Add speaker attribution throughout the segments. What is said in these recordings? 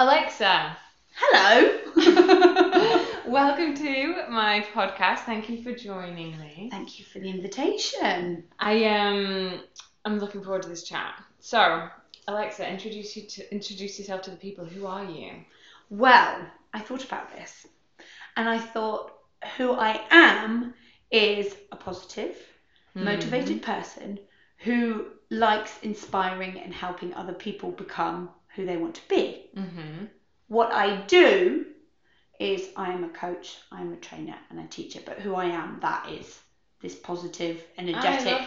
Speaker 1: Alexa,
Speaker 2: Hello.
Speaker 1: welcome to my podcast. Thank you for joining me.
Speaker 2: Thank you for the invitation.
Speaker 1: I um I'm looking forward to this chat. So, Alexa, introduce you to introduce yourself to the people. Who are you?
Speaker 2: Well, I thought about this and I thought who I am is a positive, motivated person who likes inspiring and helping other people become who they want to be.
Speaker 1: Mm-hmm.
Speaker 2: What I do is I am a coach, I am a trainer and a teacher, but who I am, that is this positive, energetic,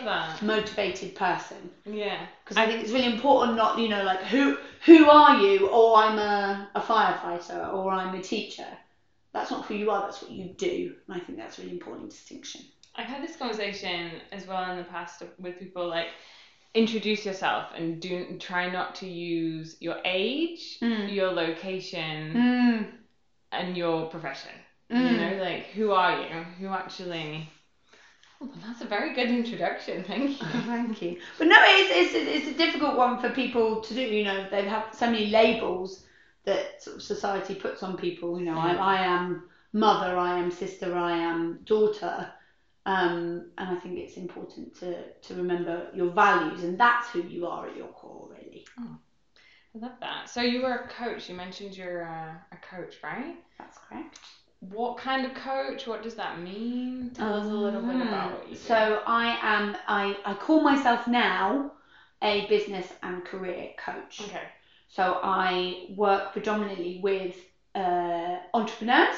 Speaker 2: motivated person.
Speaker 1: Yeah.
Speaker 2: because I think it's really important not you know like who who are you or I'm a, a firefighter or I'm a teacher that's not who you are that's what you do and I think that's a really important distinction
Speaker 1: I've had this conversation as well in the past with people like introduce yourself and do try not to use your age,
Speaker 2: Mm.
Speaker 1: your location,
Speaker 2: mm.
Speaker 1: and your profession.
Speaker 2: Mm.
Speaker 1: You know, like who are you? Who actually? Oh, that's a very good introduction. Thank you.
Speaker 2: Oh, thank you but no it's, it's, it's a difficult one for people to do you know they have so many labels that sort of society puts on people you know I,
Speaker 1: Mm.
Speaker 2: I am mother I am sister I am daughter um, and I think it's important to, to remember your values and that's who you are at your core really Oh,
Speaker 1: I love that. So you were a coach. You mentioned you're a, a coach, right?
Speaker 2: That's correct.
Speaker 1: What kind of coach? What does that mean? Tell us a little bit about what you do.
Speaker 2: So I am I, I call myself now a business and career coach.
Speaker 1: Okay.
Speaker 2: So I work predominantly with uh, entrepreneurs,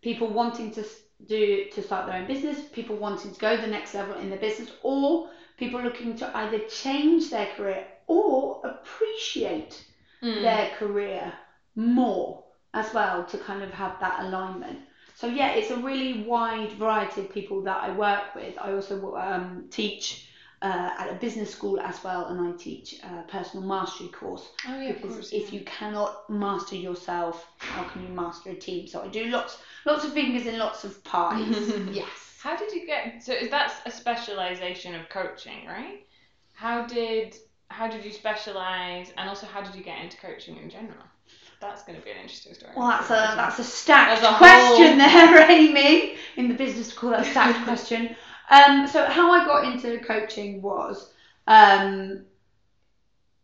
Speaker 2: people wanting to do to start their own business, people wanting to go the next level in their business, or people looking to either change their career or appreciate
Speaker 1: Mm.
Speaker 2: their career more as well to kind of have that alignment. So yeah, it's a really wide variety of people that I work with. I also um, teach uh, at a business school as well, and I teach a personal mastery course
Speaker 1: Oh yeah, of
Speaker 2: because
Speaker 1: course.
Speaker 2: if
Speaker 1: yeah.
Speaker 2: you cannot master yourself, how can you master a team? So I do lots, lots of fingers in lots of pies. yes.
Speaker 1: How did you get? So is that a specialization of coaching, right? How did how did you specialize, and also how did you get into coaching in general? That's going to be an interesting story.
Speaker 2: Well, that's a that's a stacked
Speaker 1: a
Speaker 2: question
Speaker 1: whole-
Speaker 2: there, Amy. In the business school, that's a stacked question. Um, so how I got into coaching was, um,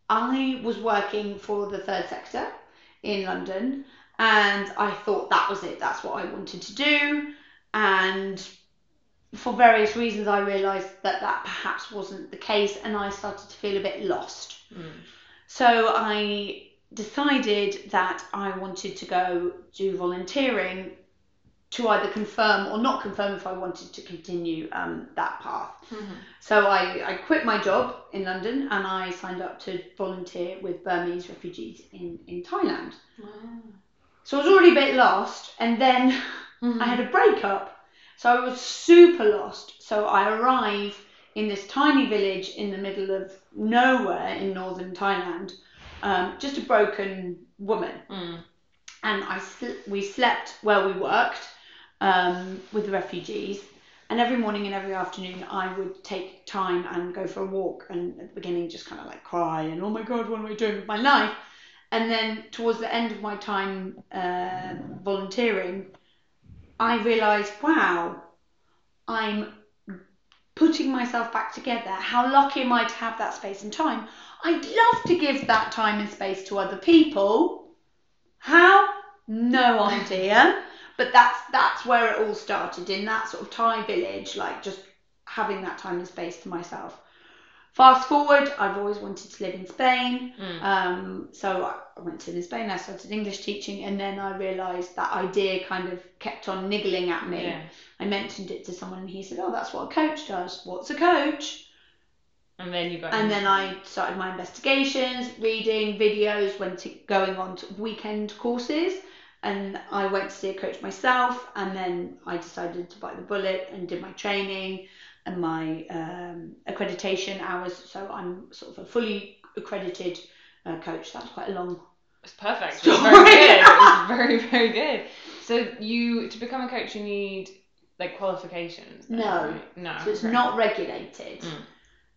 Speaker 2: I was working for the third sector in London, and I thought that was it. That's what I wanted to do, and for various reasons, I realised that that perhaps wasn't the case, and I started to feel a bit lost.
Speaker 1: Mm.
Speaker 2: So I decided that I wanted to go do volunteering to either confirm or not confirm if I wanted to continue um, that path.
Speaker 1: Mhm.
Speaker 2: So I, I quit my job in London and I signed up to volunteer with Burmese refugees in, in Thailand.
Speaker 1: Wow.
Speaker 2: So I was already a bit lost and then
Speaker 1: Mhm.
Speaker 2: I had a breakup. So I was super lost. So I arrive in this tiny village in the middle of nowhere in northern Thailand, um, just a broken woman.
Speaker 1: Mm.
Speaker 2: And I sl- we slept where we worked um, with the refugees. And every morning and every afternoon, I would take time and go for a walk. And at the beginning, just kind of like cry and, oh my God, what am I doing with my life? And then towards the end of my time uh, volunteering, I realised, wow, I'm putting myself back together. How lucky am I to have that space and time? I'd love to give that time and space to other people. How? No idea. But that's that's where it all started in that sort of Thai village, like just having that time and space to myself. Fast forward, I've always wanted to live in Spain.
Speaker 1: Mm.
Speaker 2: Um, so I went to live in Spain, I started English teaching, and then I realised that idea kind of kept on niggling at me.
Speaker 1: Yeah.
Speaker 2: I mentioned it to someone, and he said, "Oh, that's what a coach does. What's a coach?"
Speaker 1: And then you got.
Speaker 2: And then I started my investigations, reading videos, went to going on to weekend courses, and I went to see a coach myself. And then I decided to bite the bullet and did my training and my um, accreditation hours. So I'm sort of a fully accredited uh, coach. That's quite a long.
Speaker 1: It's perfect. It's
Speaker 2: Story.
Speaker 1: very good. It's very very good. So you to become a coach, you need like qualifications. then,
Speaker 2: No.
Speaker 1: right? No.
Speaker 2: So it's not regulated.
Speaker 1: Mm.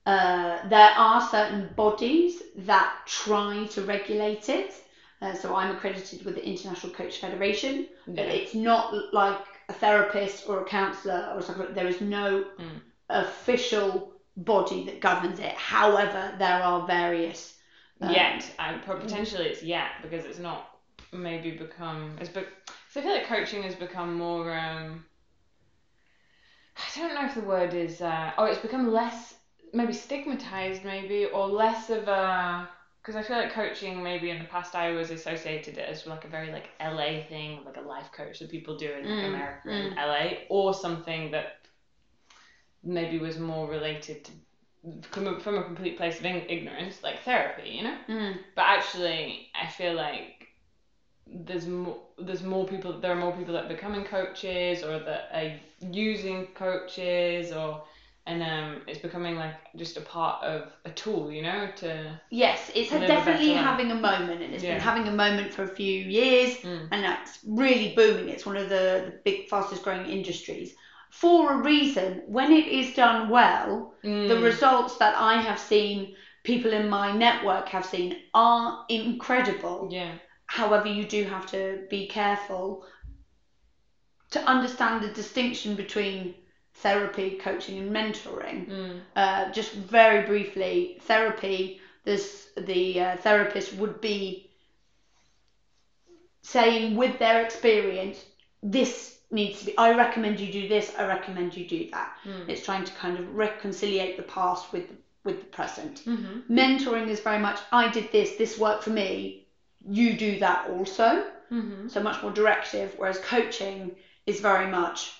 Speaker 2: Uh, there are certain bodies that try to regulate it, Uh, so I'm accredited with the International Coach Federation, but it's not like a therapist or a counsellor or something. There is no
Speaker 1: Mm.
Speaker 2: official body that governs it. However, there are various. um,
Speaker 1: yet I potentially it's yet because it's not maybe become it's be- so I feel like coaching has become more um I don't know if the word is uh oh it's become less maybe stigmatized maybe or less of a because I feel like coaching maybe in the past I was associated it as like a very like LA thing like a life coach that people do in like,
Speaker 2: Mm,
Speaker 1: America and LA or something that maybe was more related to from a, from a complete place of ig- ignorance like therapy you know?
Speaker 2: Mm,
Speaker 1: but actually I feel like there's more there's more people there are more people that are becoming coaches or that are using coaches or and um it's becoming like just a part of a tool you know to
Speaker 2: yes, it's
Speaker 1: Live a
Speaker 2: definitely having a moment, and it's
Speaker 1: Yeah.
Speaker 2: been having a moment for a few years.
Speaker 1: mm,
Speaker 2: and that's really booming. It's one of the, the big, fastest growing industries. For a reason, when it is done well, the
Speaker 1: mm,
Speaker 2: results that I have seen, people in my network have seen, are incredible.
Speaker 1: yeah
Speaker 2: However, you do have to be careful to understand the distinction between therapy, coaching, and mentoring.
Speaker 1: mm,
Speaker 2: Uh, just very briefly, therapy. This the uh, therapist would be saying with their experience, this needs to be. I recommend you do this. I recommend you do that.
Speaker 1: mm,
Speaker 2: It's trying to kind of reconciliate the past with with the present.
Speaker 1: mhm,
Speaker 2: Mentoring is very much I did this. This worked for me. You do that also.
Speaker 1: mhm,
Speaker 2: So much more directive. Whereas coaching is very much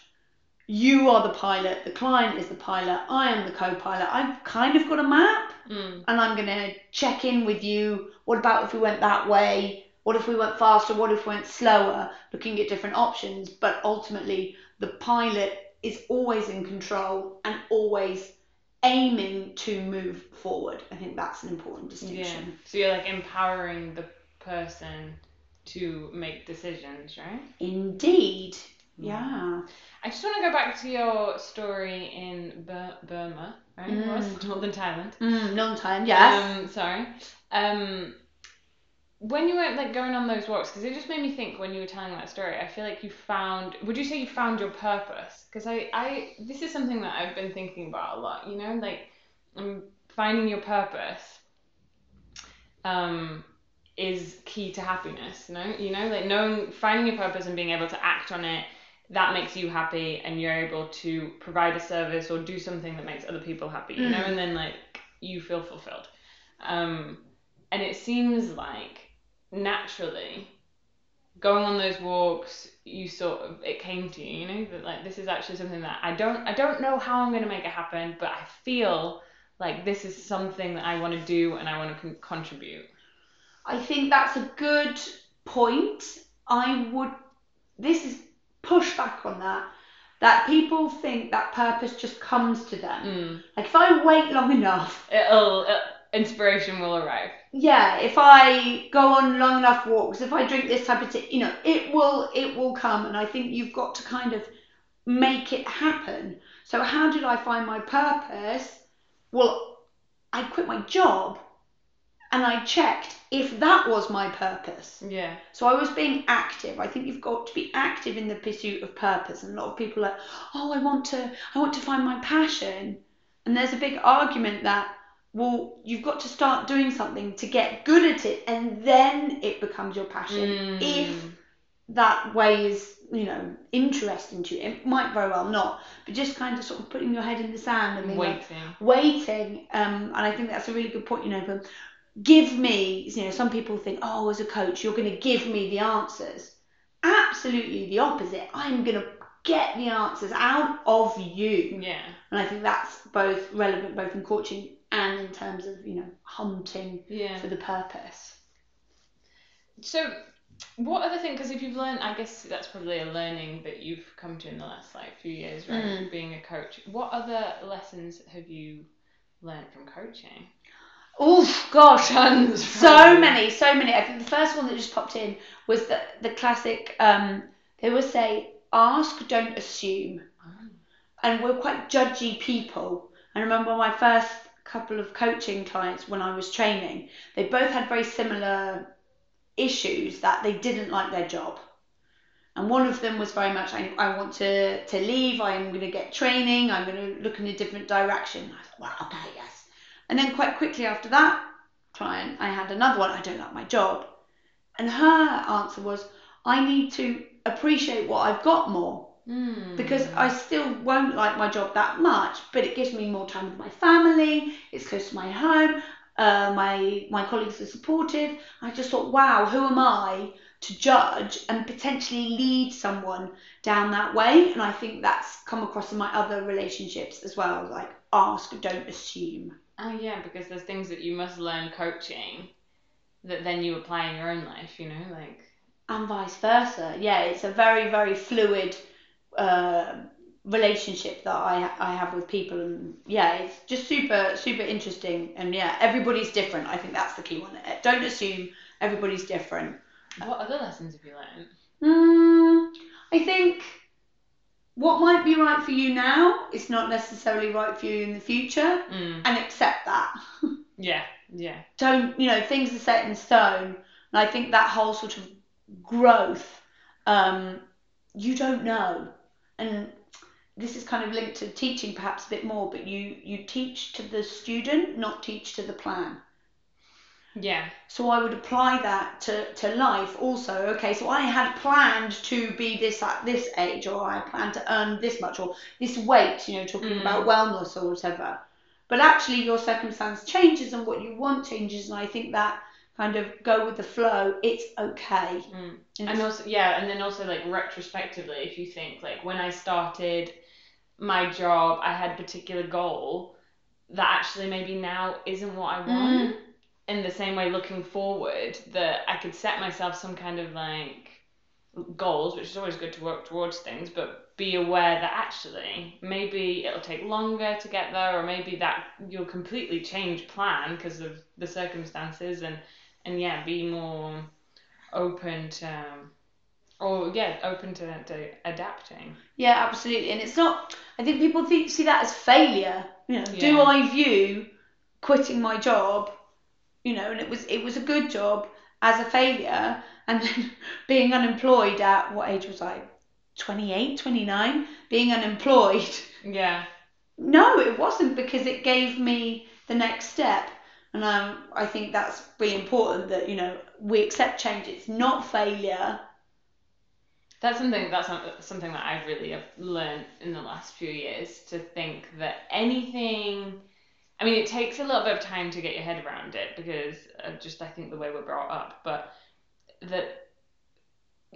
Speaker 2: you are the pilot, the client is the pilot, I am the co-pilot. I've kind of got a map
Speaker 1: mm,
Speaker 2: and I'm going to check in with you. What about if we went that way? What if we went faster? What if we went slower? Looking at different options. But ultimately, the pilot is always in control and always aiming to move forward. I think that's an important
Speaker 1: yeah
Speaker 2: distinction.
Speaker 1: so you're like empowering the person to make decisions right
Speaker 2: Indeed. Yeah.
Speaker 1: I just want to go back to your story in Bur- Burma, right? Was Northern Thailand.
Speaker 2: Mm, long time, yes.
Speaker 1: Um, sorry. Um, when you were like going on those walks, because it just made me think when you were telling that story. I feel like you found. Would you say you found your purpose? Because I, I, this is something that I've been thinking about a lot. You know, like um, finding your purpose. Um, is key to happiness. No, you know, like knowing, finding your purpose and being able to act on it. That makes you happy, and you're able to provide a service or do something that makes other people happy. You know,
Speaker 2: Mm.
Speaker 1: and then like you feel fulfilled. Um, and it seems like naturally going on those walks you sort of it came to you you know that like this is actually something that i don't i don't know how i'm going to make it happen but i feel like this is something that i want to do and i want to con- contribute
Speaker 2: I think that's a good point. I would, this is pushback on that, that people think that purpose just comes to them.
Speaker 1: mm.
Speaker 2: Like if I wait long enough,
Speaker 1: it'll uh, inspiration will arrive
Speaker 2: yeah, if I go on long enough walks, if I drink this type of tea, you know, it will, it will come. And I think you've got to kind of make it happen. So how did I find my purpose? Well, I quit my job and I checked if that was my purpose.
Speaker 1: yeah
Speaker 2: So I was being active. I think you've got to be active in the pursuit of purpose. And a lot of people are, oh, I want to, I want to find my passion. And there's a big argument that, well, you've got to start doing something to get good at it, and then it becomes your passion. If
Speaker 1: Mm.
Speaker 2: that way is, you know, interesting to you, it might very well not. But just kind of sort of putting your head in the sand and being like,
Speaker 1: waiting
Speaker 2: waiting um and i think that's a really good point you know but give me you know some people think oh as a coach you're going to give me the answers absolutely the opposite i'm going to get the answers out of you
Speaker 1: yeah
Speaker 2: and i think that's both relevant both in coaching and in terms of you know hunting
Speaker 1: yeah
Speaker 2: for the purpose
Speaker 1: So, what other thing? Because if you've learned, I guess that's probably a learning that you've come to in the last like few years, right?
Speaker 2: Mm.
Speaker 1: Being a coach. What other lessons have you learned from coaching?
Speaker 2: Oh gosh
Speaker 1: Tons.
Speaker 2: so many so many i think the first one that just popped in was the the classic um they would say ask don't assume and we're quite judgy people. I remember my first couple of coaching clients when I was training, they both had very similar issues that they didn't like their job. And one of them was very much, I, I want to, to leave, I'm going to get training, I'm going to look in a different direction. I thought, well, okay, yes. And then quite quickly after that client, I had another one, I don't like my job. And her answer was, I need to appreciate what I've got more
Speaker 1: Mm.
Speaker 2: because I still won't like my job that much, but it gives me more time with my family. It's close to my home. Uh, my my colleagues are supportive. I just thought, wow, who am I to judge and potentially lead someone down that way? And I think that's come across in my other relationships as well. Like ask, don't assume.
Speaker 1: Oh yeah, because there's things that you must learn coaching that then you apply in your own life, you know, like
Speaker 2: and vice versa. Yeah, it's a very very fluid uh, relationship that I I have with people, and yeah, it's just super super interesting. And yeah, everybody's different. I think that's the key one. Don't assume everybody's different.
Speaker 1: what other lessons have you learned?
Speaker 2: Mm, I think what might be right for you now is not necessarily right for you in the future,
Speaker 1: Mm.
Speaker 2: and accept that.
Speaker 1: Yeah, yeah.
Speaker 2: don't you know things are set in stone and i think that whole sort of growth um you don't know and this is kind of linked to teaching perhaps a bit more but you you teach to the student not teach to the plan
Speaker 1: Yeah.
Speaker 2: so i would apply that to, to life also okay so i had planned to be this at this age or i planned to earn this much or this weight you know talking
Speaker 1: Mm.
Speaker 2: about wellness or whatever but actually your circumstance changes and what you want changes and i think that kind of go with the flow it's okay
Speaker 1: Mm.
Speaker 2: and
Speaker 1: And also, yeah, and then also like retrospectively, if you think like when I started my job, I had a particular goal that actually maybe now isn't what I want. In the same way, looking forward, that I could set myself some kind of like goals, which is always good to work towards things, but be aware that actually maybe it'll take longer to get there, or maybe that you'll completely change plan because of the circumstances, and and yeah, be more open to, or yeah, open to, to adapting.
Speaker 2: yeah absolutely and it's not i think people think see that as failure you know do i view quitting my job you know and it was it was a good job as a failure and then being unemployed at what age was i 28 29 being unemployed
Speaker 1: Yeah.
Speaker 2: No, it wasn't because it gave me the next step. And um, I think that's really important that, you know, we accept change. It's not failure.
Speaker 1: That's something that's something that I've really have learned in the last few years to think that anything I mean it takes a little bit of time to get your head around it because of just I think the way we're brought up but that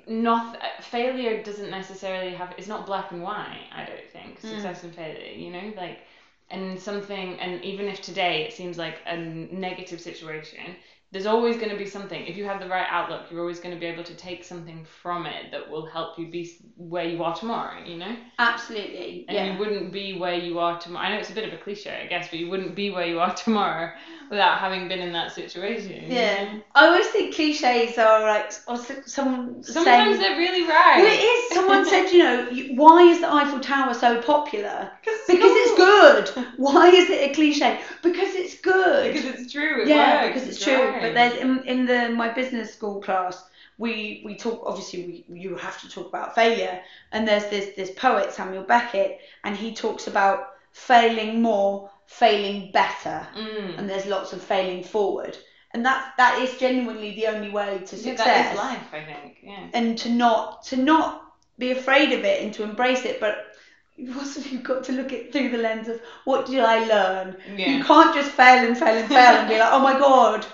Speaker 1: not failure doesn't necessarily have it's not black and white I don't think
Speaker 2: Mm.
Speaker 1: success and failure you know like and something and even if today it seems like a negative situation there's always going to be something if you have the right outlook you're always going to be able to take something from it that will help you be where you are tomorrow you know
Speaker 2: Absolutely.
Speaker 1: and
Speaker 2: yeah.
Speaker 1: you wouldn't be where you are tomorrow i know it's a bit of a cliche i guess but you wouldn't be where you are tomorrow without having been in that situation you
Speaker 2: Yeah.
Speaker 1: know?
Speaker 2: I always think cliches are like, or someone
Speaker 1: sometimes
Speaker 2: saying.
Speaker 1: they're really right
Speaker 2: Well, it is. Someone said, you know, why is the Eiffel Tower so popular?
Speaker 1: because
Speaker 2: it's good. Why is it a cliche? Because it's good.
Speaker 1: because it's true it
Speaker 2: yeah,
Speaker 1: works,
Speaker 2: because it's true.
Speaker 1: right.
Speaker 2: But there's in, in the my business school class, we we talk. Obviously, we you have to talk about failure. And there's this this poet Samuel Beckett, and he talks about failing more, failing better,
Speaker 1: mm.
Speaker 2: and there's lots of failing forward. And that that is genuinely the only way to
Speaker 1: Yeah,
Speaker 2: success.
Speaker 1: that is life i think yeah
Speaker 2: And to not to not be afraid of it and to embrace it, but. You've also you've got to look at it through the lens of what did I learn?
Speaker 1: yeah
Speaker 2: You can't just fail and fail and fail and be like, oh my god,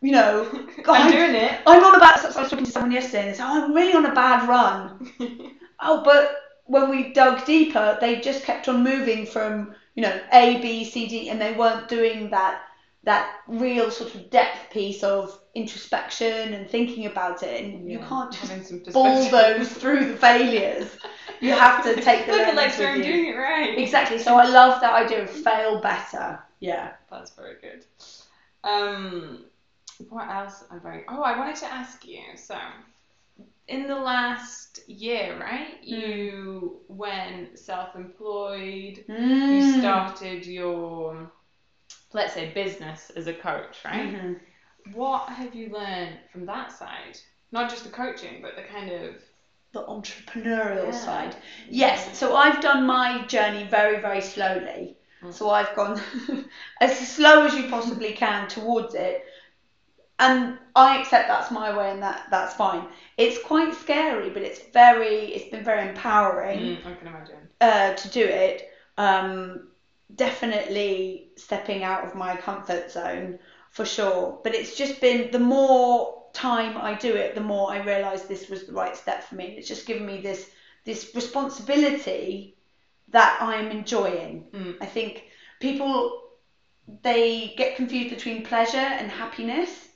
Speaker 2: you know, God,
Speaker 1: i'm doing it
Speaker 2: I'm on a bad. I was talking to someone yesterday and they said, oh, I'm really on a bad run. Oh, but when we dug deeper, they just kept on moving from you know A, B, C, D, and they weren't doing that that real sort of depth piece of introspection and thinking about it. And you can't just bulldoze through the failures. You have to take the
Speaker 1: Look at
Speaker 2: lens with
Speaker 1: I'm doing it right.
Speaker 2: Exactly. So I love that idea of fail better. Yeah.
Speaker 1: That's very good. Um, what else I? Oh, I wanted to ask you. So, in the last year, right? You went self-employed. You
Speaker 2: Mm.
Speaker 1: started your, let's say, business as a coach, right?
Speaker 2: Mhm.
Speaker 1: what have you learned from that side? Not just the coaching, but the kind of
Speaker 2: the entrepreneurial
Speaker 1: Yeah.
Speaker 2: side. Yes, so I've done my journey very, very slowly.
Speaker 1: Mm.
Speaker 2: So I've gone as slow as you possibly can towards it. And I accept that's my way and that that's fine. It's quite scary, but it's very it's been very empowering
Speaker 1: Mm, I can imagine.
Speaker 2: uh, to do it. Um, definitely stepping out of my comfort zone for sure. But it's just been the more time I do it, the more I realise this was the right step for me. It's just given me this this responsibility that I'm enjoying.
Speaker 1: Mm.
Speaker 2: I think people they get confused between pleasure and happiness,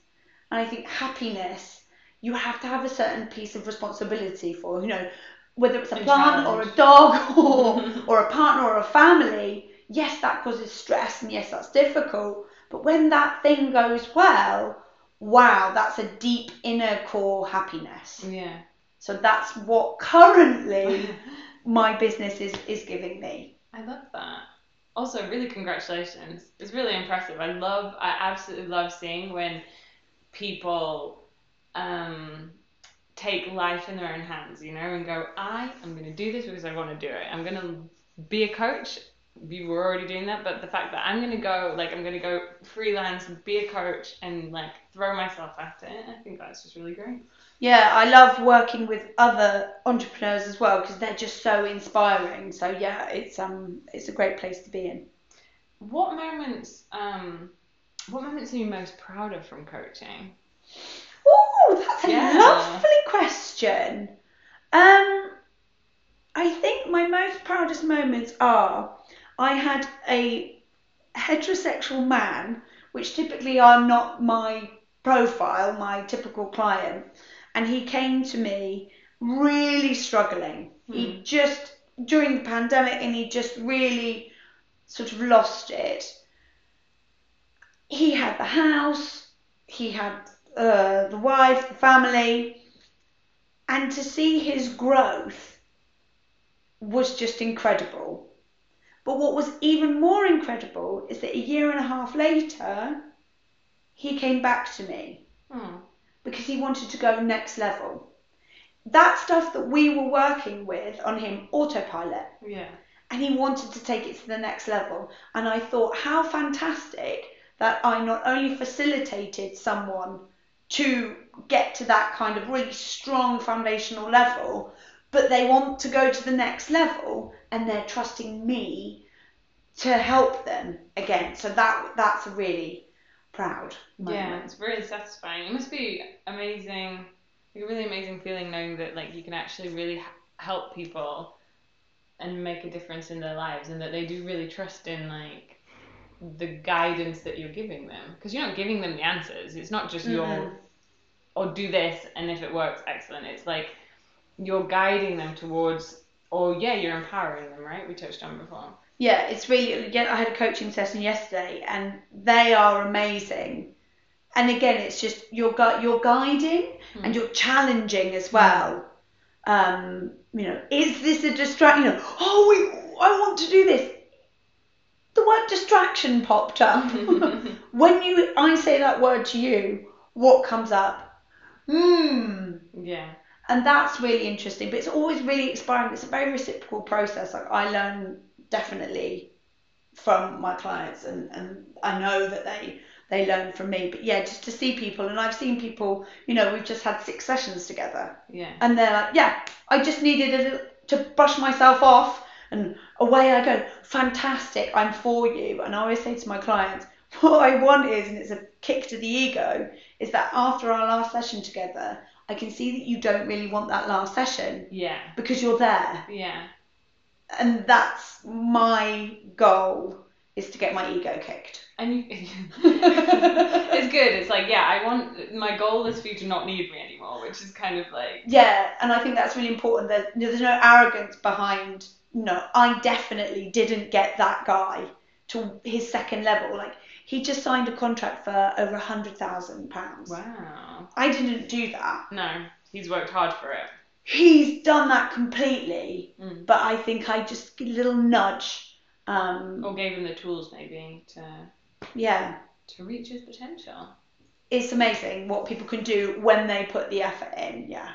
Speaker 2: and I think happiness you have to have a certain piece of responsibility for. You know, whether it's a plant or a dog or or a partner or a family. Yes, that causes stress, and yes, that's difficult. But when that thing goes well, wow, that's a deep inner core happiness.
Speaker 1: Yeah.
Speaker 2: So that's what currently my business is is giving me.
Speaker 1: I love that. Also, really congratulations. It's really impressive. I love, I absolutely love seeing when people um, take life in their own hands, you know, and go, I am going to do this because I want to do it. I'm going to be a coach. You were already doing that, but the fact that I'm going to go, like, I'm going to go freelance and be a coach and, like, throw myself at it, I think that's just really great.
Speaker 2: Yeah, I love working with other entrepreneurs as well because they're just so inspiring. So yeah, it's um it's a great place to be in.
Speaker 1: What moments, um, what moments are you most proud of from coaching?
Speaker 2: Oh, that's a
Speaker 1: Yeah.
Speaker 2: lovely question. Um, I think my most proudest moments are I had a heterosexual man, which typically are not my profile, my typical client, and he came to me really struggling. He just during the pandemic, and he just really sort of lost it. He had the house, he had uh, the wife, the family, and to see his growth was just incredible. But what was even more incredible is that a year and a half later, he came back to me
Speaker 1: Hmm.
Speaker 2: because he wanted to go next level. That stuff that we were working with on him, autopilot,
Speaker 1: Yeah.
Speaker 2: and he wanted to take it to the next level. And I thought, how fantastic that I not only facilitated someone to get to that kind of really strong foundational level, but they want to go to the next level and they're trusting me to help them again. So that that's a really proud
Speaker 1: Yeah, it's really satisfying. It must be amazing, like a really amazing feeling knowing that like you can actually really h- help people and make a difference in their lives, and that they do really trust in like the guidance that you're giving them, because you're not giving them the answers. It's not just your
Speaker 2: Mm-mm.
Speaker 1: or do this, and if it works, excellent. It's like you're guiding them towards, or yeah, you're empowering them, right? We touched on before.
Speaker 2: Yeah, it's really. Yeah, I had a coaching session yesterday, and they are amazing. And again, it's just you're gu- you're guiding and you're challenging as well. Um, you know, is this a distraction? You know, oh, we, I want to do this. The word distraction popped up. when you, I say that word to you, what comes up? Hmm.
Speaker 1: Yeah.
Speaker 2: and that's really interesting but it's always really inspiring it's a very reciprocal process like i learn definitely from my clients and, and i know that they they learn from me but yeah just to see people and i've seen people you know we've just had six sessions together
Speaker 1: Yeah.
Speaker 2: and they're like yeah i just needed a little, to brush myself off and away i go fantastic i'm for you and i always say to my clients what i want is and it's a kick to the ego is that after our last session together i can see that you don't really want that last session
Speaker 1: Yeah.
Speaker 2: because you're there
Speaker 1: Yeah.
Speaker 2: and that's my goal is to get my ego kicked
Speaker 1: And you, it's good. It's like, yeah, I want my goal is for you to not need me anymore, which is kind of like,
Speaker 2: Yeah, and I think that's really important. There's, there's no arrogance behind. No, I definitely didn't get that guy to his second level. Like he just signed a contract for over a hundred thousand pounds.
Speaker 1: wow.
Speaker 2: I didn't do that.
Speaker 1: No, he's worked hard for it.
Speaker 2: He's done that completely,
Speaker 1: Mm.
Speaker 2: but I think I just a little nudge. Um,
Speaker 1: Or gave him the tools maybe to
Speaker 2: yeah,
Speaker 1: to reach his potential.
Speaker 2: it's amazing what people can do when they put the effort in. Yeah.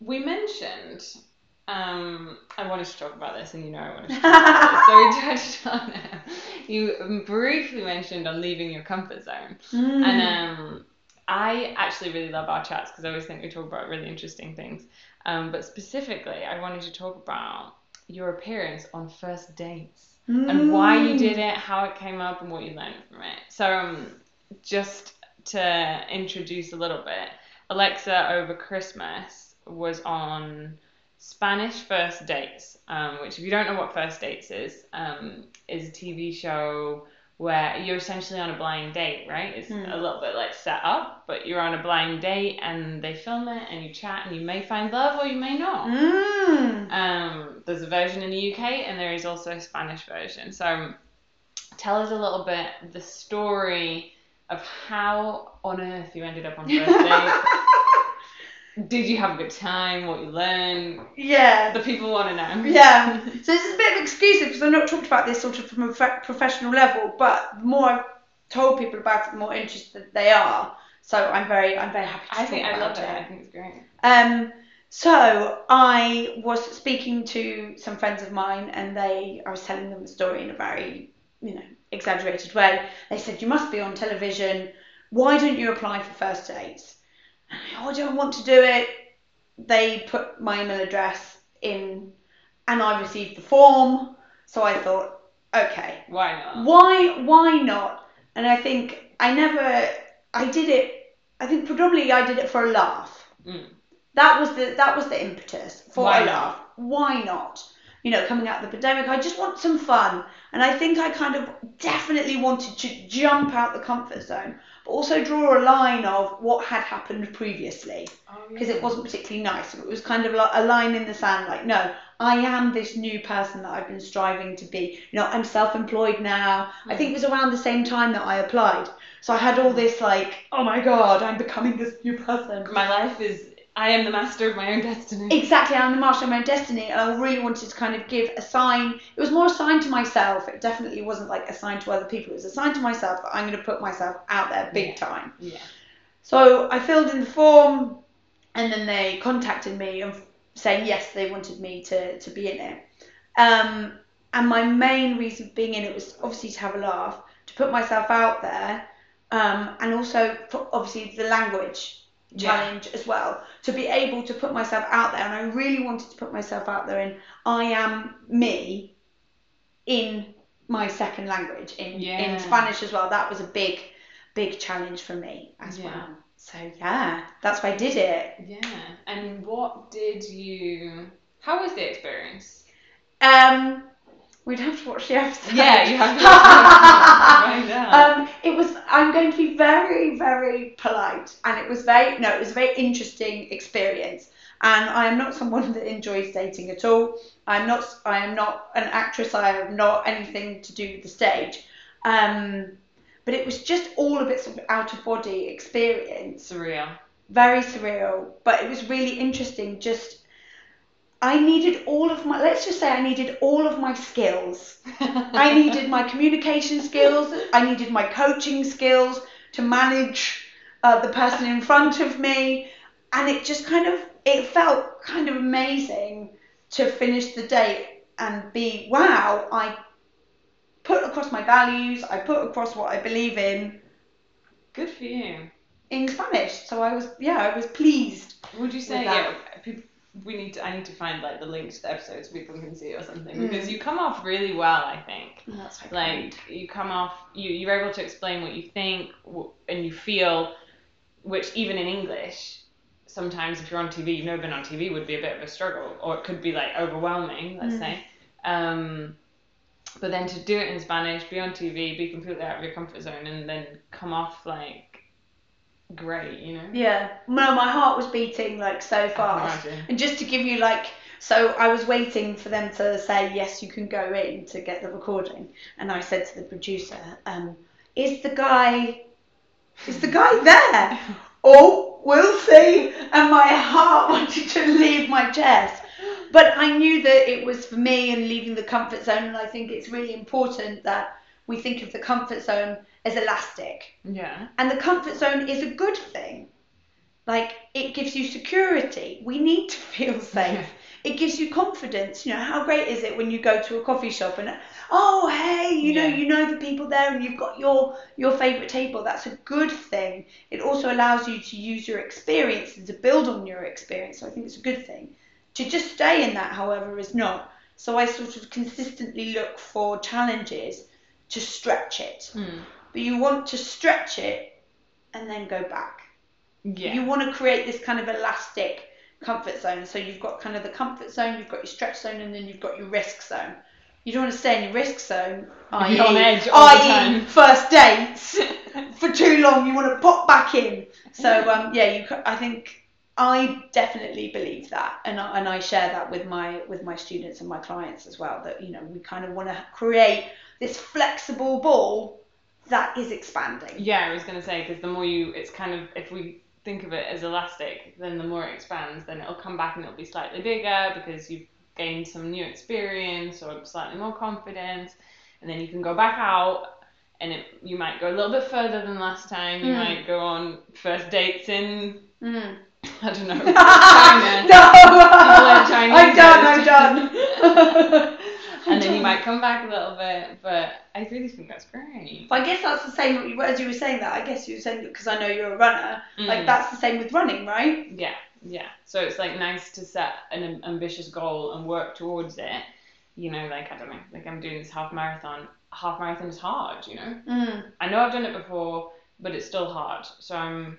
Speaker 1: We mentioned, um, I wanted to talk about this, and you know I wanted to talk about this, so we touched on it. You briefly mentioned on leaving your comfort zone,
Speaker 2: Mm.
Speaker 1: and um, I actually really love our chats because I always think we talk about really interesting things. Um, but specifically, I wanted to talk about your appearance on first dates and why you
Speaker 2: Mm.
Speaker 1: did it, how it came up, and what you learned from it. So, um, just to introduce a little bit, Alexa over Christmas was on Spanish First Dates, um, which, if you don't know what First Dates is, um, is a TV show where you're essentially on a blind date, right? It's
Speaker 2: Hmm.
Speaker 1: a little bit like set up, but you're on a blind date and they film it and you chat and you may find love or you may not.
Speaker 2: Mm.
Speaker 1: Um, there's a version in the UK and there is also a Spanish version. So um, tell us a little bit the story of how on earth you ended up on first date. Did you have a good time? What you learned?
Speaker 2: yeah.
Speaker 1: The people want to know.
Speaker 2: Yeah. So this is a bit of exclusive because I've not talked about this sort of from a professional level, but the more I've told people about it, the more interested they are. So I'm very, I'm very happy to
Speaker 1: I think I love it. I think it's great.
Speaker 2: Um, so I was speaking to some friends of mine, and they, I was telling them the story in a very, you know, exaggerated way. They said, "You must be on television. Why don't you apply for first dates?" Oh, I don't want to do it. They put my email address in, and I received the form. So I thought, okay,
Speaker 1: Why not?
Speaker 2: why why not and i think i never i did it i think predominantly i did it for a laugh
Speaker 1: Mm.
Speaker 2: that was the that was the impetus for
Speaker 1: Why
Speaker 2: a
Speaker 1: not?
Speaker 2: laugh why not you know coming out of the pandemic i just want some fun and i think i kind of definitely wanted to jump out the comfort zone but also draw a line of what had happened previously
Speaker 1: Oh,
Speaker 2: because it wasn't particularly nice. It was kind of like a line in the sand, like, no, I am this new person that I've been striving to be. You know, I'm self-employed now. I think it was around the same time that I applied, so I had all this like, oh my god, I'm becoming this new person.
Speaker 1: My life is. I am the master of my own destiny.
Speaker 2: Exactly, I'm the master of my own destiny, and I really wanted to kind of give a sign. It was more a sign to myself. It definitely wasn't like a sign to other people. It was a sign to myself that I'm going to put myself out there big
Speaker 1: Yeah.
Speaker 2: time.
Speaker 1: Yeah.
Speaker 2: So I filled in the form, and then they contacted me and saying yes, they wanted me to, to be in it. Um, and my main reason for being in it was obviously to have a laugh, to put myself out there, um, and also for obviously the language
Speaker 1: Yeah.
Speaker 2: challenge as well. To be able to put myself out there, and I really wanted to put myself out there in I am me in my second language in
Speaker 1: Yeah.
Speaker 2: in Spanish as well. That was a big big challenge for me as
Speaker 1: Yeah.
Speaker 2: well. So yeah, that's why I did it.
Speaker 1: Yeah. And what did you? How was the experience?
Speaker 2: Um, we'd have to watch the episode.
Speaker 1: Yeah, you have to find out.
Speaker 2: Um, it was. I'm going to be very, very polite, and it was very. No, it was a very interesting experience. And I am not someone that enjoys dating at all. I'm not. I am not an actress. I have not anything to do with the stage. Um, but it was just all a bit sort of out of body experience.
Speaker 1: Surreal.
Speaker 2: very surreal, but it was really interesting. Just, I needed all of my, let's just say I needed all of my skills. I needed my communication skills, I needed my coaching skills to manage uh, the person in front of me. And it just kind of, it felt kind of amazing to finish the date and be, wow, I put across my values, I put across what I believe in
Speaker 1: Good for you.
Speaker 2: in Spanish. So I was, yeah, I was pleased.
Speaker 1: Would you say
Speaker 2: that.
Speaker 1: yeah? We need to. I need to find like the link to the episode so people can see or something
Speaker 2: Mm.
Speaker 1: because you come off really well. I think.
Speaker 2: That's my
Speaker 1: Like you come off. You you're able to explain what you think and you feel, which even in English, sometimes if you're on TV, you've never been on TV, would be a bit of a struggle or it could be like overwhelming. Let's
Speaker 2: Mm.
Speaker 1: say. Um, but then to do it in Spanish, be on TV, be completely out of your comfort zone, and then come off like great, you know.
Speaker 2: Yeah. No, my heart was beating like so fast. And just to give you like, so I was waiting for them to say yes, you can go in to get the recording, and I said to the producer, um, "Is the guy, is the guy there?" oh, we'll see. And my heart wanted to leave my chest. But I knew that it was for me and leaving the comfort zone, and I think it's really important that we think of the comfort zone as elastic.
Speaker 1: Yeah.
Speaker 2: And the comfort zone is a good thing. Like it gives you security. We need to feel safe.
Speaker 1: Yeah.
Speaker 2: It gives you confidence. You know, how great is it when you go to a coffee shop and oh hey, you know, you know the people there and you've got your your favourite table. That's a good thing. It also allows you to use your experience and to build on your experience. So I think it's a good thing. To just stay in that, however, is not. So I sort of consistently look for challenges to stretch it.
Speaker 1: Mm.
Speaker 2: But you want to stretch it and then go back.
Speaker 1: Yeah.
Speaker 2: You want to create this kind of elastic comfort zone. So you've got kind of the comfort zone, you've got your stretch zone, and then you've got your risk zone. You don't want to stay in your risk zone, i.e.,
Speaker 1: on edge all the
Speaker 2: i.e.
Speaker 1: time.
Speaker 2: first dates for too long. You want to pop back in. So um, yeah, you. I think I definitely believe that, and I, and I share that with my with my students and my clients as well. That you know we kind of want to create this flexible ball that is expanding.
Speaker 1: Yeah, I was gonna say because the more you, it's kind of if we think of it as elastic, then the more it expands, then it'll come back and it'll be slightly bigger because you've gained some new experience or slightly more confidence, and then you can go back out and it you might go a little bit further than last time. You
Speaker 2: Mm.
Speaker 1: might go on first dates in
Speaker 2: Mm.
Speaker 1: I don't know China,
Speaker 2: no, I'm done. I'm done.
Speaker 1: and then you might come back a little bit. But I really think that's great.
Speaker 2: But I guess that's the same as you were saying that. I guess you were saying because I know you're a runner. Like
Speaker 1: Mm.
Speaker 2: that's the same with running, right?
Speaker 1: Yeah, yeah. So it's like nice to set an ambitious goal and work towards it. You know, like I don't know, like I'm doing this half marathon. Half marathon is hard, you know.
Speaker 2: Mm.
Speaker 1: I know I've done it before, but it's still hard. So I'm,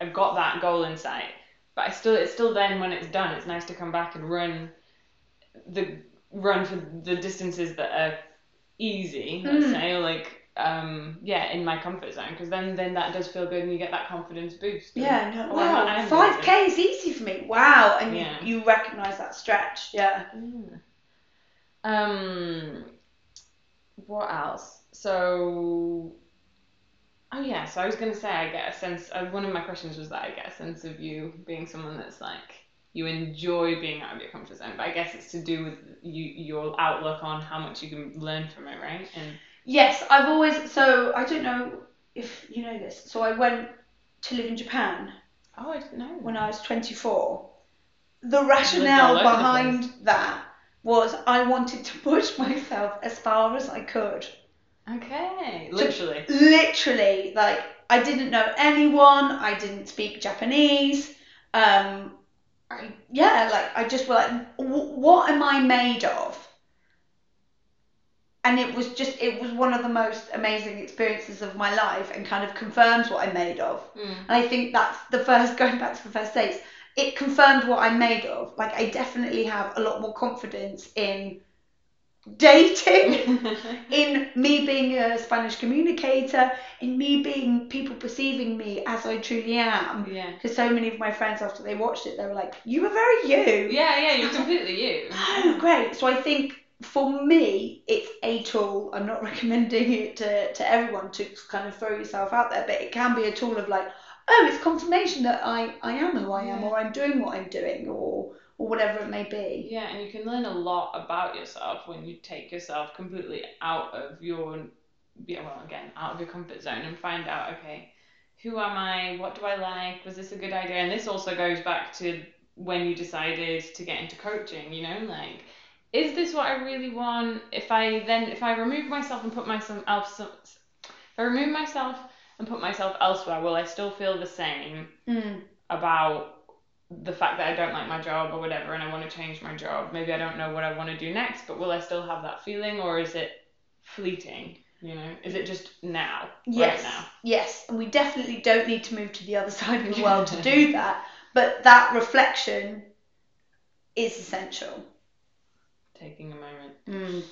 Speaker 1: I've got that goal in sight. But I still, it's still then when it's done, it's nice to come back and run, the run for the distances that are easy. Let's
Speaker 2: Mm.
Speaker 1: say, or like, um, yeah, in my comfort zone, because then then that does feel good and you get that confidence boost.
Speaker 2: Yeah. No.
Speaker 1: Oh,
Speaker 2: Wow. Five k is easy for me. Wow. And
Speaker 1: Yeah.
Speaker 2: you, you recognise that stretch. Yeah.
Speaker 1: Mm. Um, what else? So, oh yeah. So I was gonna say I get a sense. Uh, one of my questions was that I get a sense of you being someone that's like you enjoy being out of your comfort zone, but I guess it's to do with you your outlook on how much you can learn from it, right? And
Speaker 2: Yes, I've always. So I don't know if you know this. So I went to live in Japan
Speaker 1: oh, I didn't know.
Speaker 2: when I was 24. The rationale behind that was I wanted to push myself as far as I could.
Speaker 1: Okay, literally.
Speaker 2: Literally, like I didn't know anyone. I didn't speak Japanese. Um, I, yeah, like I just were like, what am I made of? And it was just, it was one of the most amazing experiences of my life, and kind of confirms what I'm made of.
Speaker 1: Mm.
Speaker 2: And I think that's the first, going back to the first dates, it confirmed what I'm made of. Like, I definitely have a lot more confidence in dating, in me being a Spanish communicator, in me being people perceiving me as I truly am.
Speaker 1: yeah.
Speaker 2: Because so many of my friends, after they watched it, they were like, You were very you.
Speaker 1: Yeah, yeah, you're completely you.
Speaker 2: Oh, great. So I think for me, it's a tool. I'm not recommending it to, to everyone to kind of throw yourself out there, but it can be a tool of like, oh, it's confirmation that I, I am who I am,
Speaker 1: Yeah.
Speaker 2: or I'm doing what I'm doing, or or whatever it may be.
Speaker 1: Yeah, and you can learn a lot about yourself when you take yourself completely out of your, yeah, well, again, out of your comfort zone and find out, okay, who am I? What do I like? Was this a good idea? And this also goes back to when you decided to get into coaching, you know, like, is this what I really want? If I then, if I remove myself and put myself else, if I remove myself and put myself elsewhere, will I still feel the same?
Speaker 2: Mm.
Speaker 1: about the fact that I don't like my job or whatever and I want to change my job. Maybe I don't know what I want to do next, but will I still have that feeling or is it fleeting? You know, is it just now?
Speaker 2: Yes.
Speaker 1: Right now.
Speaker 2: Yes. And we definitely don't need to move to the other side of the world to do that. But that reflection is essential.
Speaker 1: Taking a moment.
Speaker 2: Mm.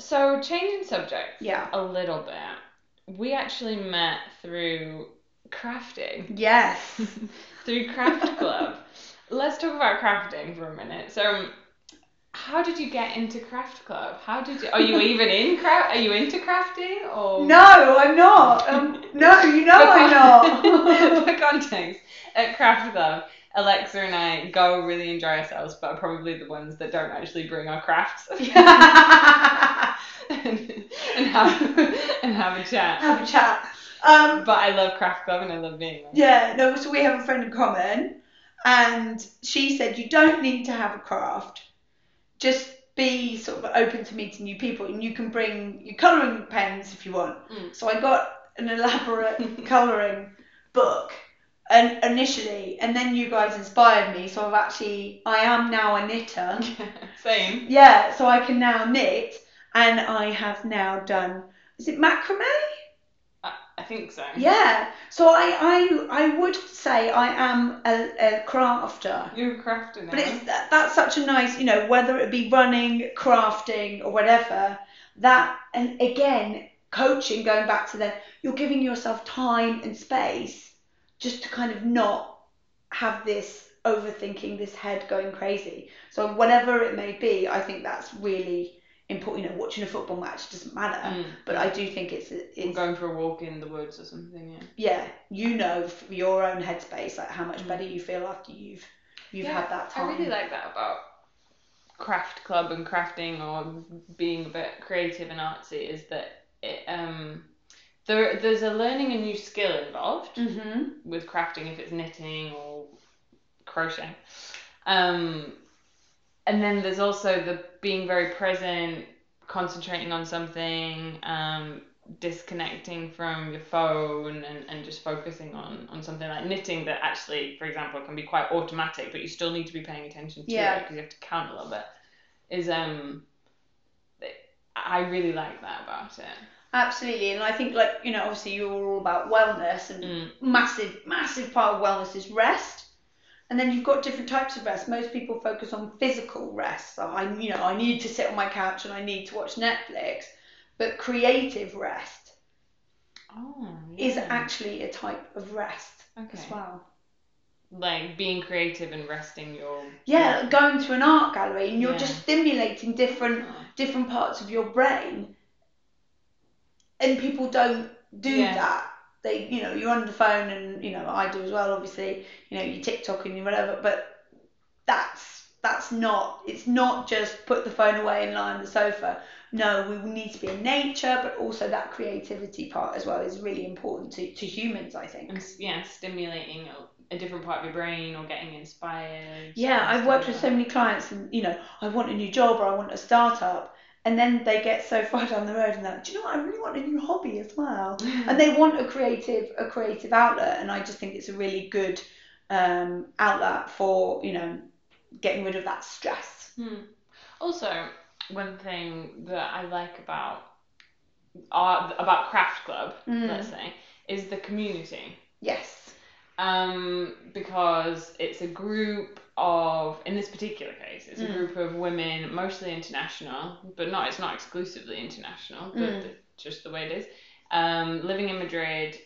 Speaker 1: So, changing subject
Speaker 2: Yeah.
Speaker 1: a little bit. We actually met through crafting.
Speaker 2: Yes.
Speaker 1: through Craft Club. Let's talk about crafting for a minute. So, how did you get into Craft Club? How did you? Are you even in craft? Are you into crafting or?
Speaker 2: No, I'm not. Um, no, you know I'm not.
Speaker 1: For context, at Craft Club, Alexa and I go really enjoy ourselves, but are probably the ones that don't actually bring our crafts. and have and have a chat.
Speaker 2: have a chat. Um,
Speaker 1: But I love craft club and I love being there.
Speaker 2: Yeah, no, so we have a friend in common, and she said you don't need to have a craft, just be sort of open to meeting new people, and you can bring your colouring pens if you want.
Speaker 1: Mm.
Speaker 2: So I got an elaborate colouring book. And initially, and then you guys inspired me, so I've actually, I am now a knitter.
Speaker 1: Same.
Speaker 2: Yeah, so I can now knit, and I have now done, is it macrame?
Speaker 1: Think so.
Speaker 2: Yeah. So I, I, I would say I am a, a crafter.
Speaker 1: You're a crafter now.
Speaker 2: But it's that, that's such a nice, you know, whether it be running, crafting, or whatever. That and again, coaching. Going back to that, you're giving yourself time and space just to kind of not have this overthinking, this head going crazy. So whatever it may be, I think that's really important. You know, watching a football match doesn't matter,
Speaker 1: Mm.
Speaker 2: but I do think it's it's
Speaker 1: going for a walk in the woods or something, yeah.
Speaker 2: yeah, you know for your own headspace, like how much
Speaker 1: Mm.
Speaker 2: better you feel after you've you've
Speaker 1: Yeah,
Speaker 2: had that time.
Speaker 1: I really like that about craft club and crafting or being a bit creative and artsy is that it, um, there there's a learning a new skill involved
Speaker 2: Mhm.
Speaker 1: with crafting if it's knitting or crocheting. Um, and then there's also the being very present, concentrating on something, um, disconnecting from your phone and, and just focusing on, on something like knitting that actually, for example, can be quite automatic, but you still need to be paying attention to
Speaker 2: Yeah.
Speaker 1: it because you have to count a little bit. Is um, I really like that about it.
Speaker 2: Absolutely, and I think like you know, obviously you're all about wellness, and
Speaker 1: Mm.
Speaker 2: massive, massive part of wellness is rest. And then you've got different types of rest. Most people focus on physical rest. So I, you know, I need to sit on my couch and I need to watch Netflix. But creative rest
Speaker 1: Oh,
Speaker 2: is actually a type of rest
Speaker 1: okay.
Speaker 2: as well.
Speaker 1: Like being creative and resting your
Speaker 2: Yeah, going to an art gallery and you're
Speaker 1: Yeah.
Speaker 2: just stimulating different oh. different parts of your brain and people don't do
Speaker 1: Yeah.
Speaker 2: that they you know you're on the phone and you know i do as well obviously you know you tiktok and you whatever but that's that's not it's not just put the phone away and lie on the sofa no we need to be in nature but also that creativity part as well is really important to, to humans i think
Speaker 1: and yeah, stimulating a, a different part of your brain or getting inspired.
Speaker 2: Yeah, I've worked with so many clients, and you know, I want a new job or I want a startup, and then they get so far down the road and they're like, do you know what? I really want a new hobby as well, and they want a creative, a creative outlet, and I just think it's a really good um, outlet for you know, getting rid of that stress.
Speaker 1: Hmm. Also, one thing that I like about art, about craft club,
Speaker 2: Mm.
Speaker 1: let's say, is the community.
Speaker 2: Yes.
Speaker 1: Um, because it's a group of, in this particular case, it's a
Speaker 2: Mm.
Speaker 1: group of women, mostly international, but not, it's not exclusively international, but
Speaker 2: Mm.
Speaker 1: th- just the way it is, um, living in Madrid,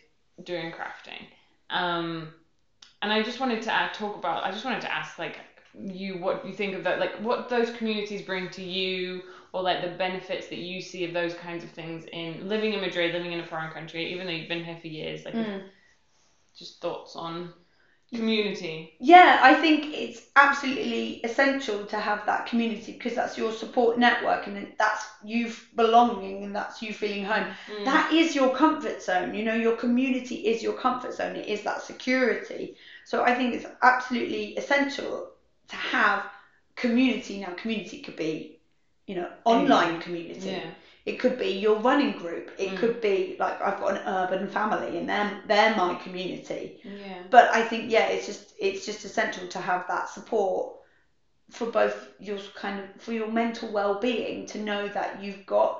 Speaker 1: doing crafting. Um, and I just wanted to uh, talk about, I just wanted to ask, like, you what you think of that, like, what those communities bring to you, or like the benefits that you see of those kinds of things in living in Madrid, living in a foreign country, even though you've been here for years, like,
Speaker 2: Mm.
Speaker 1: Just thoughts on community.
Speaker 2: Yeah, I think it's absolutely essential to have that community because that's your support network and that's you belonging and that's you feeling home.
Speaker 1: Mm.
Speaker 2: That is your comfort zone. You know, your community is your comfort zone. It is that security. So I think it's absolutely essential to have community. Now, community could be, you know, online community.
Speaker 1: yeah.
Speaker 2: It could be your running group. It
Speaker 1: Mm.
Speaker 2: could be like I've got an urban family and they're, they're my community
Speaker 1: Yeah.
Speaker 2: but I think yeah, it's just it's just essential to have that support for both your kind of for your mental well-being to know that you've got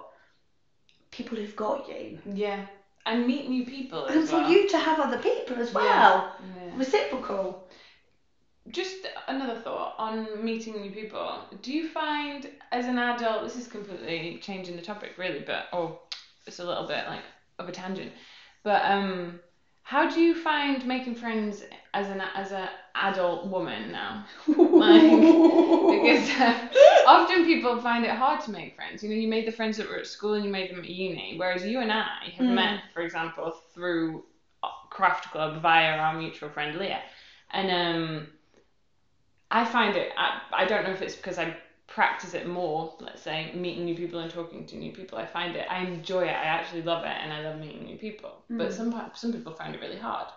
Speaker 2: people who've got you
Speaker 1: Yeah. And meet new people as
Speaker 2: and for
Speaker 1: well.
Speaker 2: you to have other people as
Speaker 1: Yeah.
Speaker 2: well
Speaker 1: Yeah.
Speaker 2: reciprocal
Speaker 1: Just another thought on meeting new people. Do you find as an adult, this is completely changing the topic really, but oh, it's a little bit like of a tangent. But um, how do you find making friends as an as a adult woman now? because uh, often people find it hard to make friends. You know, you made the friends that were at school and you made them at uni, whereas you and I have
Speaker 2: Mm.
Speaker 1: met, for example, through uh, craft club via our mutual friend Leah, and um, I find it. I, I don't know if it's because I practice it more, let's say meeting new people and talking to new people, I find it I enjoy it. I actually love it and I love meeting new people. But
Speaker 2: Mm.
Speaker 1: some some people find it really hard.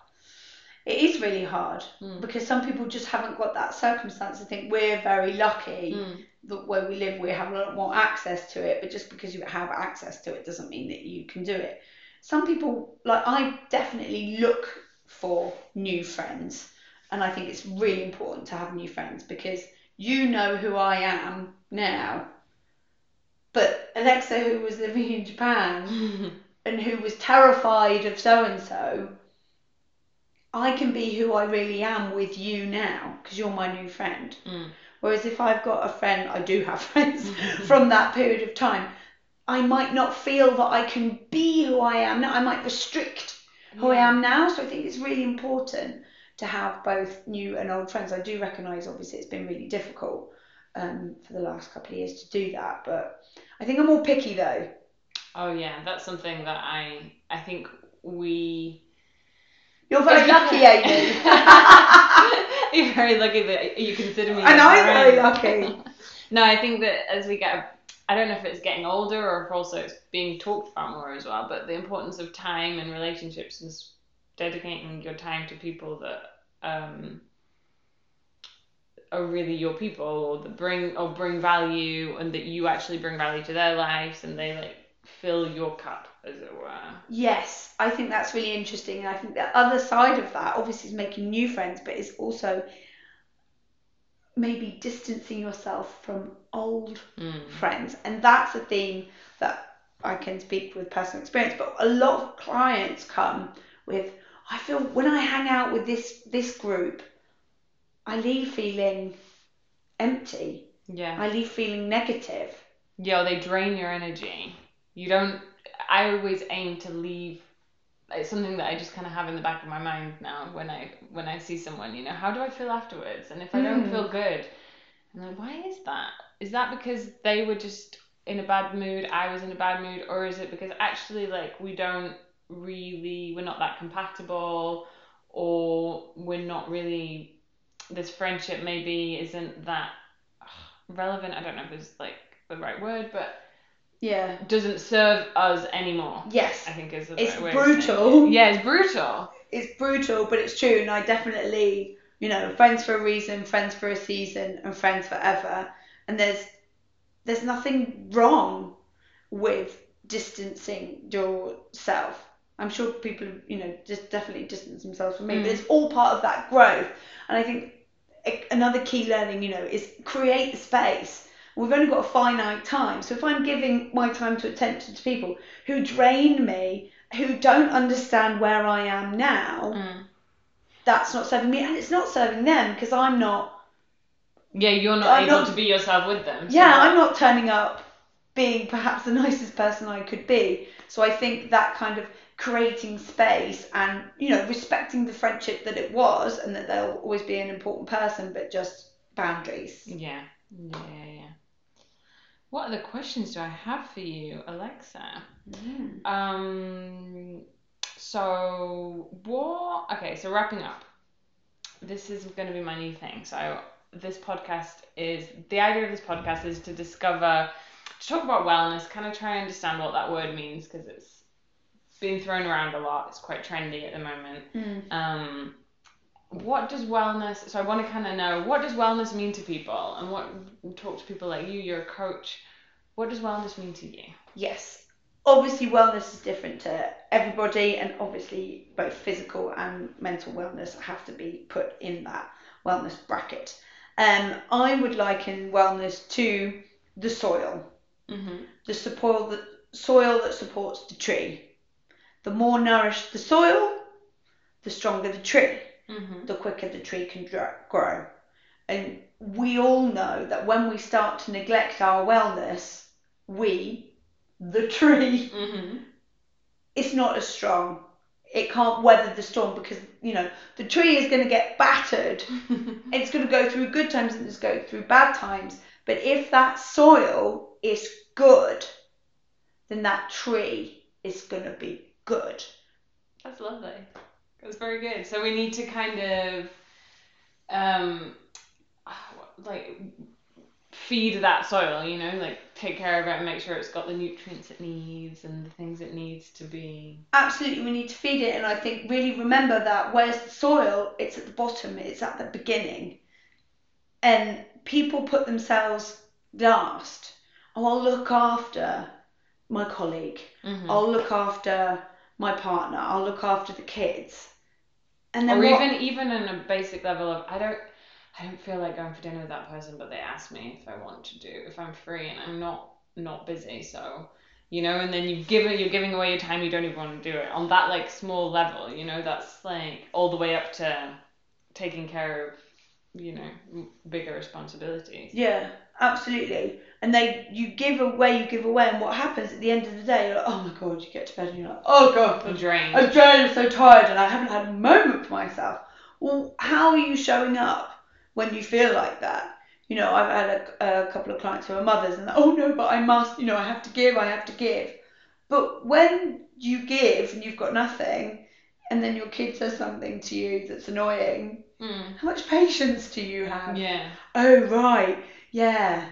Speaker 2: It is really hard
Speaker 1: Mm.
Speaker 2: because some people just haven't got that circumstance. I think we're very lucky
Speaker 1: Mm.
Speaker 2: that where we live we have a lot more access to it, but just because you have access to it doesn't mean that you can do it. Some people, like I definitely look for new friends, and I think it's really important to have new friends because you know who I am now. But Alexa, who was living in Japan, and who was terrified of so and so, I can be who I really am with you now because you're my new friend.
Speaker 1: Mm.
Speaker 2: Whereas if I've got a friend, I do have friends from that period of time, I might not feel that I can be who I am now. I might restrict who I am now. So I think it's really important to have both new and old friends. I do recognise, obviously, it's been really difficult um, for the last couple of years to do that, but I think I'm more picky though.
Speaker 1: Oh yeah, that's something that I I think we
Speaker 2: You're very lucky. Amy.
Speaker 1: You're very lucky that you consider me.
Speaker 2: and I'm very lucky.
Speaker 1: No, I think that as we get, I don't know if it's getting older or if also it's being talked about more as well, but the importance of time and relationships and s- dedicating your time to people that um, are really your people or that bring or bring value and that you actually bring value to their lives and they like fill your cup as it were.
Speaker 2: Yes, I think that's really interesting. And I think the other side of that, obviously, is making new friends, but it's also maybe distancing yourself from old
Speaker 1: Mm.
Speaker 2: friends. And that's a theme that I can speak with personal experience. But a lot of clients come with, I feel when I hang out with this this group, I leave feeling empty.
Speaker 1: Yeah.
Speaker 2: I leave feeling negative.
Speaker 1: Yeah, they drain your energy. You don't. I always aim to leave. It's something that I just kind of have in the back of my mind now when I when I see someone. You know, how do I feel afterwards? And if I don't
Speaker 2: Mm.
Speaker 1: feel good, I'm like, why is that? Is that because they were just in a bad mood? I was in a bad mood, or is it because actually like we don't really we're not that compatible, or we're not really this friendship maybe isn't that relevant. I don't know if it's like the right word, but
Speaker 2: Yeah.
Speaker 1: doesn't serve us anymore.
Speaker 2: Yes.
Speaker 1: I think is the
Speaker 2: It's
Speaker 1: right
Speaker 2: brutal.
Speaker 1: it. Yeah, it's brutal.
Speaker 2: it's brutal, but it's true, and I definitely, you know, friends for a reason, friends for a season, and friends forever. And there's there's nothing wrong with distancing yourself. I'm sure people, you know, just definitely distance themselves from me,
Speaker 1: Mm.
Speaker 2: but it's all part of that growth. And I think another key learning, you know, is create the space. We've only got a finite time, so if I'm giving my time to attention to people who drain me, who don't understand where I am now,
Speaker 1: Mm.
Speaker 2: that's not serving me and it's not serving them because I'm not
Speaker 1: Yeah, you're not
Speaker 2: I'm
Speaker 1: able
Speaker 2: not-
Speaker 1: to be yourself with them. so
Speaker 2: yeah I'm not turning up being perhaps the nicest person I could be so I think that kind of creating space and you know respecting the friendship that it was and that they'll always be an important person but just boundaries
Speaker 1: Yeah, yeah, yeah. What other questions do I have for you, Alexa?
Speaker 2: Mm.
Speaker 1: Um, so what? Okay, so wrapping up. This is going to be my new thing. So this podcast is the idea of this podcast is to discover, to talk about wellness, kind of try and understand what that word means because it's being thrown around a lot. It's quite trendy at the moment.
Speaker 2: Mm.
Speaker 1: Um, what does wellness? So I want to kind of know what does wellness mean to people, and what talk to people like you. You're a coach. What does wellness mean to you?
Speaker 2: yes obviously wellness is different to everybody and obviously both physical and mental wellness have to be put in that wellness bracket um, i would liken wellness to the soil
Speaker 1: Mm-hmm.
Speaker 2: the support the soil that supports the tree the more nourished the soil the stronger the tree
Speaker 1: Mm-hmm.
Speaker 2: the quicker the tree can grow and we all know that when we start to neglect our wellness we the tree
Speaker 1: Mm-hmm.
Speaker 2: it's not as strong. It can't weather the storm because you know the tree is going to get battered. It's going to go through good times and it's go through bad times. But if that soil is good, then that tree is going to be good.
Speaker 1: That's lovely. That's very good. So we need to kind of, um, like, feed that soil, you know, like take care of it and make sure it's got the nutrients it needs and the things it needs to be.
Speaker 2: Absolutely, we need to feed it, and I think really remember that where's the soil, it's at the bottom, it's at the beginning. And people put themselves last. Oh, I'll look after my colleague.
Speaker 1: Mm-hmm.
Speaker 2: I'll look after my partner. I'll look after the kids. And then
Speaker 1: or
Speaker 2: what-
Speaker 1: even even in a basic level of I don't I don't feel like going for dinner with that person, but they ask me if I want to do if I'm free and I'm not not busy, so you know, and then you've given you're giving away your time you don't even want to do it on that like small level, you know, that's like all the way up to taking care of you know bigger responsibilities.
Speaker 2: Yeah, absolutely. And they, you give away, you give away, and what happens at the end of the day? You're like, oh my god, you get to bed and you're like, oh god,
Speaker 1: The drain.
Speaker 2: I'm drained, I'm so tired, and I haven't had a moment for myself. Well, how are you showing up when you feel like that? You know, I've had a, a couple of clients who are mothers, and oh no, but I must, you know, I have to give, I have to give. But when you give and you've got nothing, and then your kid says something to you that's annoying,
Speaker 1: Mm.
Speaker 2: how much patience do you have?
Speaker 1: Yeah.
Speaker 2: Oh right, yeah.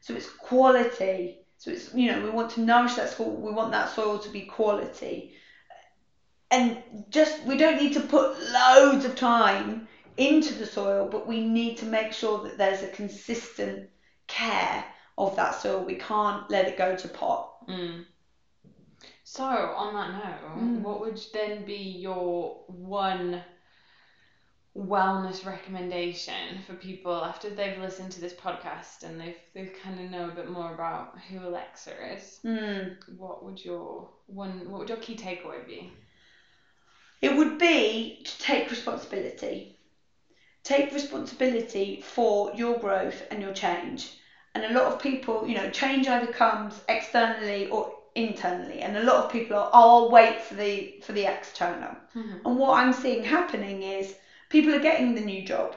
Speaker 2: So it's quality. So it's you know we want to nourish that soil. We want that soil to be quality, and just we don't need to put loads of time into the soil, but we need to make sure that there's a consistent care of that soil. We can't let it go to pot.
Speaker 1: Mm. So, on that note,
Speaker 2: Mm.
Speaker 1: what would then be your one wellness recommendation for people after they've listened to this podcast and they've they kind of know a bit more about who Alexa is?
Speaker 2: Mm.
Speaker 1: What would your one what would your key takeaway be?
Speaker 2: It would be to take responsibility. Take responsibility for your growth and your change. And a lot of people, you know, change either comes externally or internally. And a lot of people are, oh, I'll wait for the for the external.
Speaker 1: Mhm.
Speaker 2: And what I'm seeing happening is people are getting the new job.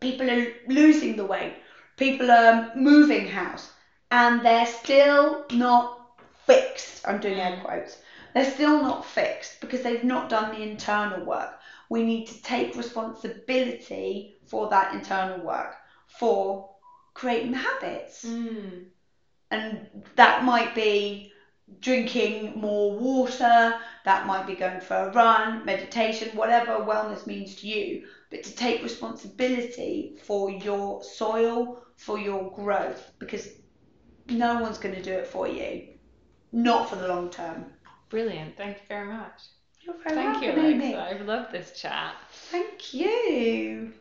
Speaker 2: People are losing the weight. People are moving house. And they're still not fixed. I'm doing air quotes. They're still not fixed because they've not done the internal work. We need to take responsibility for that internal work, for creating the habits.
Speaker 1: Mm.
Speaker 2: And that might be drinking more water, that might be going for a run, meditation, whatever wellness means to you, but to take responsibility for your soil, for your growth, because no one's going to do it for you. Not for the long term.
Speaker 1: Brilliant. Thank you very much.
Speaker 2: You're very
Speaker 1: Thank you,
Speaker 2: welcome, Amy.
Speaker 1: Alexa. I've loved this chat.
Speaker 2: Thank you.